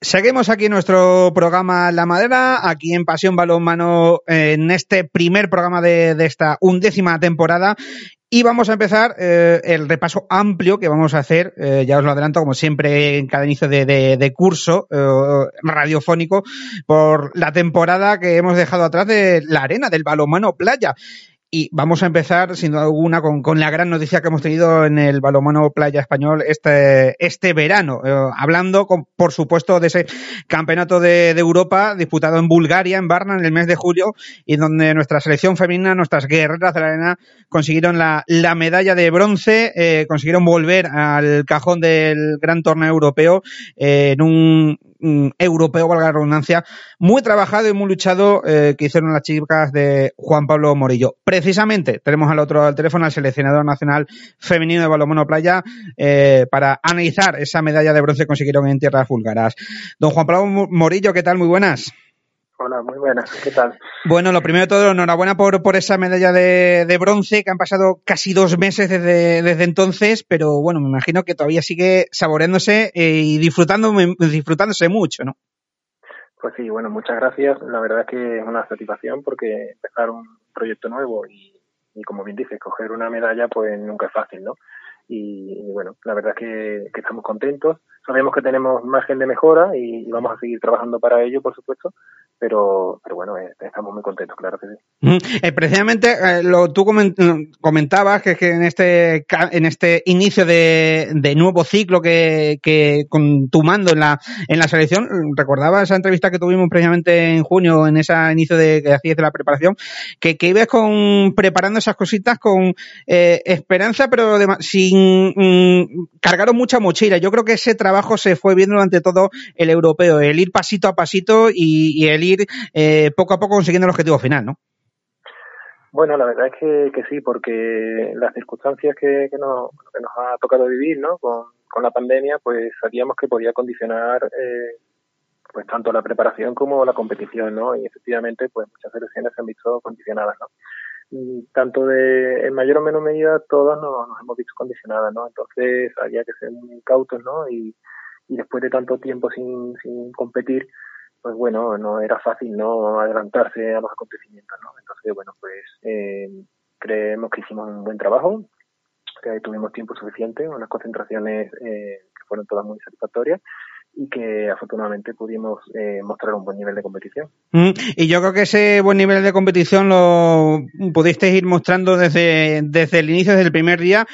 Seguimos aquí en nuestro programa La Madera, aquí en Pasión Balonmano, en este primer programa de, esta undécima temporada. Y vamos a empezar eh, el repaso amplio que vamos a hacer, eh, ya os lo adelanto, como siempre en cada inicio de, de, de curso eh, radiofónico, por la temporada que hemos dejado atrás de la arena del balonmano playa. Y vamos a empezar, sin duda alguna, con, con, la gran noticia que hemos tenido en el balomano playa español este, este verano. Eh, hablando, con, por supuesto, de ese campeonato de, Europa disputado en Bulgaria, en Varna, en el mes de julio, y donde nuestra selección femenina, nuestras guerreras de la arena, consiguieron la, la medalla de bronce, eh, consiguieron volver al cajón del gran torneo europeo eh, en un mm, europeo, valga la redundancia, muy trabajado y muy luchado eh, que hicieron las chicas de Juan Pablo Morillo. Precisamente tenemos al otro al teléfono al seleccionador nacional femenino de balonmano playa eh, para analizar esa medalla de bronce que consiguieron en tierras búlgaras. Don Juan Pablo Morillo, ¿qué tal? Muy buenas. Hola, muy buenas. ¿Qué tal? Bueno, lo primero de todo, enhorabuena por, por esa medalla de, de, bronce, que han pasado casi dos meses desde, desde, entonces, pero bueno, me imagino que todavía sigue saboreándose eh, y disfrutando, disfrutándose mucho, ¿no? Pues sí, bueno, muchas gracias. La verdad es que es una satisfacción porque empezar un proyecto nuevo y, y como bien dices, coger una medalla pues nunca es fácil, ¿no? Y, y bueno, la verdad es que, que, estamos contentos. Sabemos que tenemos margen de mejora y, vamos a seguir trabajando para ello, por supuesto, pero, pero bueno, eh, estamos muy contentos, claro que sí. Eh, precisamente eh, lo tú comentabas que, que en este en este inicio de, de nuevo ciclo que, que con tu mando en la en la selección recordaba esa entrevista que tuvimos precisamente en junio en ese inicio de que hacías de la preparación que, que ibas con preparando esas cositas con eh, esperanza pero de, sin mm, cargaron mucha mochila yo creo que ese trabajo se fue viendo durante todo el europeo el ir pasito a pasito y, y el ir eh, poco a poco consiguiendo el objetivo final, ¿no? Bueno, la verdad es que, sí, porque las circunstancias que, nos, ha tocado vivir, ¿no? Con, la pandemia, pues sabíamos que podía condicionar eh, pues tanto la preparación como la competición, ¿no? Y efectivamente, pues muchas selecciones se han visto condicionadas, ¿no? Y tanto de, en mayor o menor medida, todas nos, hemos visto condicionadas, ¿no? Entonces había que ser muy cautos, ¿no? Y, y después de tanto tiempo sin competir, pues bueno, no era fácil no adelantarse a los acontecimientos, ¿no? Entonces, bueno, pues eh, creemos que hicimos un buen trabajo, que tuvimos tiempo suficiente, unas concentraciones eh, que fueron todas muy satisfactorias y que afortunadamente pudimos eh, mostrar un buen nivel de competición. Mm, y yo creo que ese buen nivel de competición lo pudisteis ir mostrando desde, desde el inicio, desde el primer día.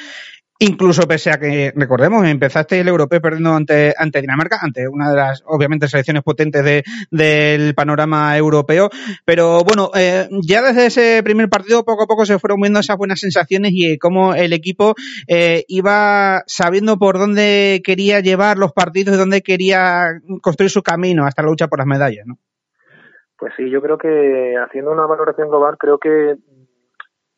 Incluso pese a que, recordemos, empezaste el europeo perdiendo ante, ante Dinamarca, ante una de las, obviamente, selecciones potentes de, del panorama europeo. Pero bueno, eh, ya desde ese primer partido, poco a poco se fueron viendo esas buenas sensaciones y eh, cómo el equipo eh, iba sabiendo por dónde quería llevar los partidos y dónde quería construir su camino hasta la lucha por las medallas, ¿no? Pues sí, yo creo que haciendo una valoración global, creo que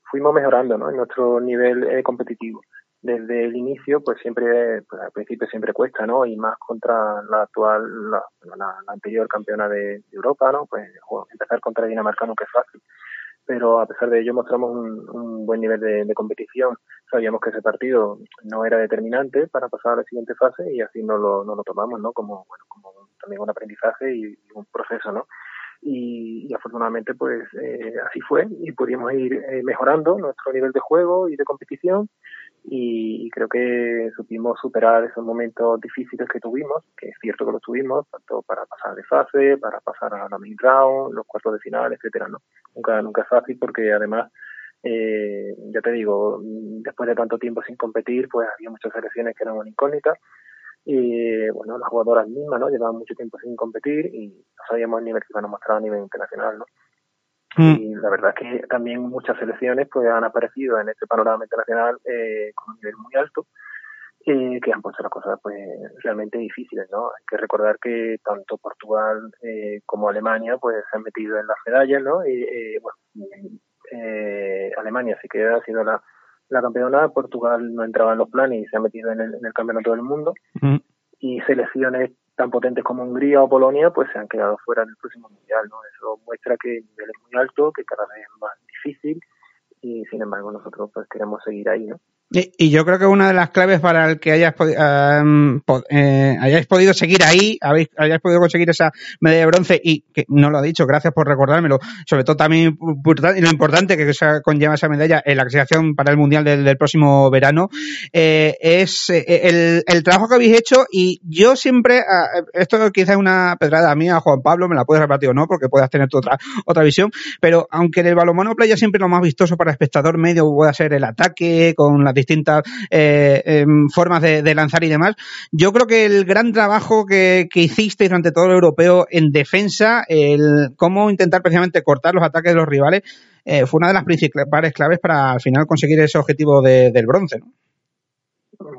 fuimos mejorando ¿no? en nuestro nivel eh, competitivo desde el inicio, pues siempre, pues al principio siempre cuesta, ¿no? Y más contra la actual, la, anterior campeona de, Europa, ¿no? Pues empezar contra Dinamarca nunca es fácil. Pero a pesar de ello mostramos un, un buen nivel de, de, competición. Sabíamos que ese partido no era determinante para pasar a la siguiente fase y así no lo, no lo tomamos, ¿no? Como, bueno, como también un aprendizaje y, y un proceso, ¿no? Y, y, afortunadamente pues eh, así fue y pudimos ir eh, mejorando nuestro nivel de juego y de competición y, creo que supimos superar esos momentos difíciles que tuvimos, que es cierto que los tuvimos, tanto para pasar de fase, para pasar a la mid round, los cuartos de final, etcétera, ¿no? Nunca, nunca es fácil porque además, eh, ya te digo, después de tanto tiempo sin competir, pues había muchas selecciones que eran una incógnita y bueno, las jugadoras mismas, ¿no? Llevaban mucho tiempo sin competir y no sabíamos el nivel que iban a mostrar a nivel internacional, ¿no? Y la verdad es que también muchas selecciones pues han aparecido en este panorama internacional eh, con un nivel muy alto eh, que han puesto las cosas pues realmente difíciles, ¿no? Hay que recordar que tanto Portugal eh, como Alemania pues se han metido en las medallas, ¿no? Y eh, bueno, eh, Alemania sí que ha sido la, la campeona, Portugal no entraba en los planes y se ha metido en el, en el campeonato del mundo y selecciones tan potentes como Hungría o Polonia pues se han quedado fuera en el próximo mundial, ¿no? Eso muestra que el nivel es muy alto, que cada vez es más difícil y sin embargo nosotros pues queremos seguir ahí, ¿no? Y, yo creo que una de las claves para el que hayas, eh, hayáis podido seguir ahí, habéis, hayáis podido conseguir esa medalla de bronce y que no lo ha dicho, gracias por recordármelo, sobre todo también lo importante que conlleva esa medalla en la clasificación para el Mundial del, próximo verano, eh, es eh, el, trabajo que habéis hecho y yo siempre, esto quizás es una pedrada mía, Juan Pablo, me la puedes repartir o no, porque puedas tener tu otra, otra visión, pero aunque en el balonmano playa siempre lo más vistoso para espectador medio puede ser el ataque con la distintas eh, em, formas de, lanzar y demás. Yo creo que el gran trabajo que, hicisteis durante todo el europeo en defensa, el cómo intentar precisamente cortar los ataques de los rivales, eh, fue una de las principales claves para al final conseguir ese objetivo del bronce. ¿no?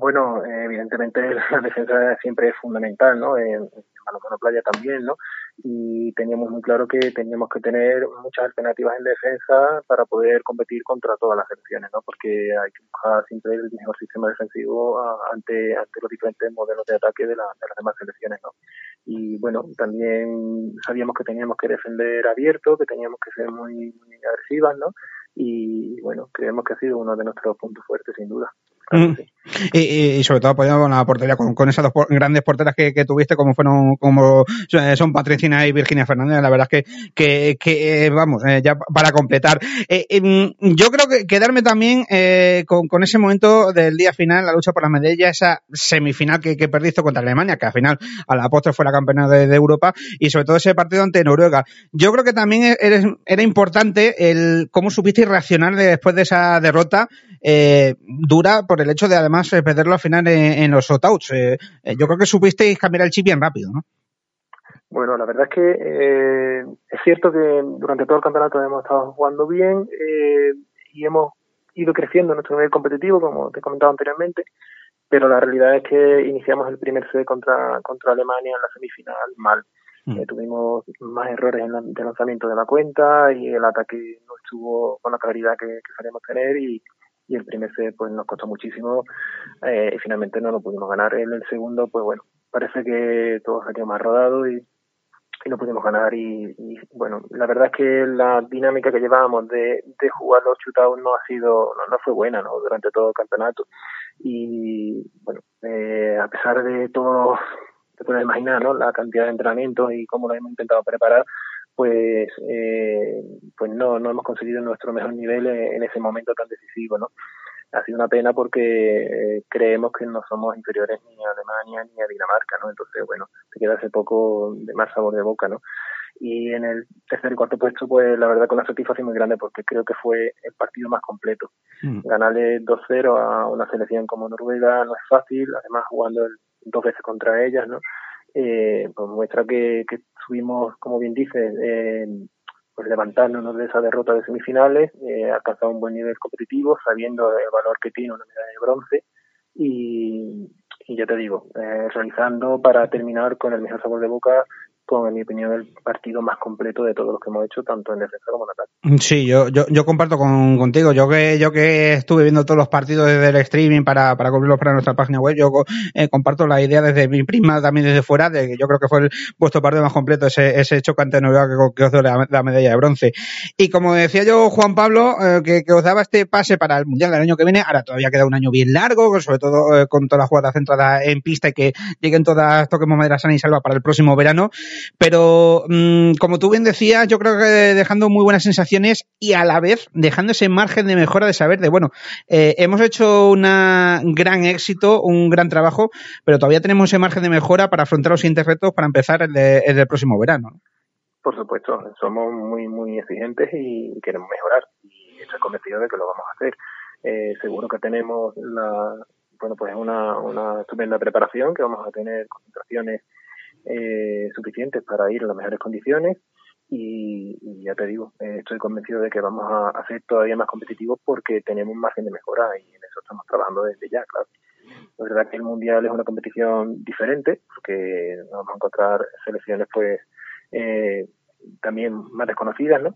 Bueno, evidentemente la defensa siempre es fundamental, ¿no? En, en Playa también, ¿no? Y teníamos muy claro que teníamos que tener muchas alternativas en defensa para poder competir contra todas las selecciones, ¿no? Porque hay que buscar siempre el mejor sistema defensivo ante, ante los diferentes modelos de ataque de, las demás selecciones, ¿no? Y bueno, también sabíamos que teníamos que defender abierto, que teníamos que ser muy, muy agresivas, ¿no? Y bueno, creemos que ha sido uno de nuestros puntos fuertes, sin duda. Mm. Y, sobre todo apoyado con la portería, con, esas dos grandes porteras que, tuviste, como fueron, como son Patricina y Virginia Fernández, la verdad es que, que, eh, vamos, eh, ya para completar. Eh, em, yo creo que quedarme también con, ese momento del día final, la lucha por la medalla, esa semifinal que, que perdiste contra Alemania, que al final a la postre fue la campeona de, Europa, y sobre todo ese partido ante Noruega. Yo creo que también era importante el cómo supiste reaccionar después de esa derrota dura, por el hecho de además eh, perderlo al final en, los shotouts. Eh, eh, yo creo que supisteis cambiar el chip bien rápido, ¿no? Bueno, la verdad es que eh, es cierto que durante todo el campeonato hemos estado jugando bien eh, y hemos ido creciendo en nuestro nivel competitivo, como te he comentado anteriormente, pero la realidad es que iniciamos el primer set contra, contra Alemania en la semifinal mal. Mm. tuvimos más errores en de lanzamiento de la cuenta y el ataque no estuvo con la claridad que, que tener y, y el primer set pues nos costó muchísimo eh, y finalmente no lo pudimos ganar. El segundo, pues bueno, parece que todo salió más rodado y, y no pudimos ganar y, bueno, la verdad es que la dinámica que llevábamos de, de jugar los shootouts no ha sido, no, fue buena, ¿no? Durante todo el campeonato y bueno, eh, a pesar de todo, te puedes imaginar, ¿no? La cantidad de entrenamientos y cómo lo hemos intentado preparar, pues eh, pues no no hemos conseguido nuestro mejor nivel en, ese momento tan decisivo no ha sido una pena porque eh, creemos que no somos inferiores ni a Alemania ni a Dinamarca no entonces bueno se queda ese poco de más sabor de boca no y en el tercer y cuarto puesto pues la verdad con una satisfacción muy grande porque creo que fue el partido más completo. Mm. ganarle 2-0 a una selección como Noruega no es fácil además jugando dos veces contra ellas no eh, pues muestra que, que subimos, como bien dices, eh, pues levantándonos de esa derrota de semifinales, eh, alcanzado un buen nivel competitivo, sabiendo el valor que tiene una medalla de bronce y, y ya te digo, eh, realizando para terminar con el mejor sabor de boca en mi opinión, el partido más completo de todos los que hemos hecho, tanto en defensa como en ataque. Sí, yo, yo, comparto con, contigo. Yo que, yo que estuve viendo todos los partidos desde el streaming para, para cubrirlos para nuestra página web, yo eh, comparto la idea desde mi prima, también desde fuera, de que yo creo que fue el, vuestro partido más completo, ese, ese chocante nuevo que, que os dio la, medalla de bronce. Y como decía yo, Juan Pablo, eh, que, que, os daba este pase para el Mundial del año que viene, ahora todavía queda un año bien largo, sobre todo eh, con todas las jugadas centradas en pista y que lleguen todas, toquemos madera sana y salva para el próximo verano. Pero, mm, como tú bien decías, yo creo que dejando muy buenas sensaciones y a la vez dejando ese margen de mejora de saber de, bueno, eh, hemos hecho un gran éxito, un gran trabajo, pero todavía tenemos ese margen de mejora para afrontar los siguientes retos para empezar el, del próximo verano. Por supuesto, somos muy, muy exigentes y queremos mejorar y estoy convencido de que lo vamos a hacer. Eh, seguro que tenemos la, bueno, pues una, una estupenda preparación, que vamos a tener concentraciones eh, suficientes para ir en las mejores condiciones y, ya te digo, eh, estoy convencido de que vamos a, a, ser todavía más competitivos porque tenemos margen de mejora y en eso estamos trabajando desde ya, claro. Es verdad que el Mundial es una competición diferente, porque vamos a encontrar selecciones pues eh, también más desconocidas, ¿no?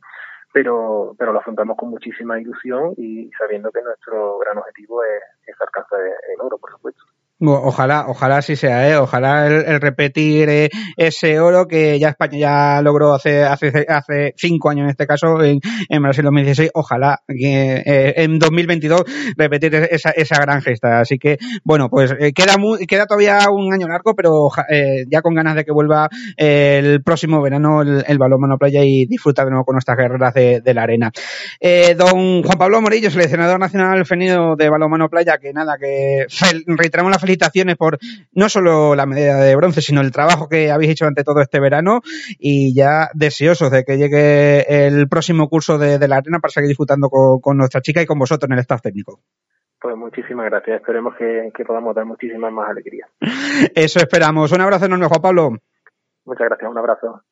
Pero, pero lo afrontamos con muchísima ilusión y sabiendo que nuestro gran objetivo es, es alcanzar el oro, por supuesto. Ojalá, ojalá sí sea, ¿eh? ojalá el, repetir eh, ese oro que ya España ya logró hace hace hace cinco años en este caso en, en Brasil 2016. Ojalá que eh, en 2022 repetir esa, esa gran gesta. Así que bueno, pues eh, queda muy, queda todavía un año largo, pero ya con ganas de que vuelva el próximo verano el, el balón playa y disfrutar de nuevo con nuestras guerreras de, la arena. don Juan Pablo Morillo, seleccionador nacional femenino de balonmano playa, que nada, que reiteramos la felicidad felicitaciones por no solo la medalla de bronce, sino el trabajo que habéis hecho ante todo este verano y ya deseosos de que llegue el próximo curso de, la arena para seguir disfrutando con, nuestra chica y con vosotros en el staff técnico. Pues muchísimas gracias. Esperemos que, que podamos dar muchísimas más alegrías. Eso esperamos. Un abrazo enorme, Juan Pablo. Muchas gracias. Un abrazo.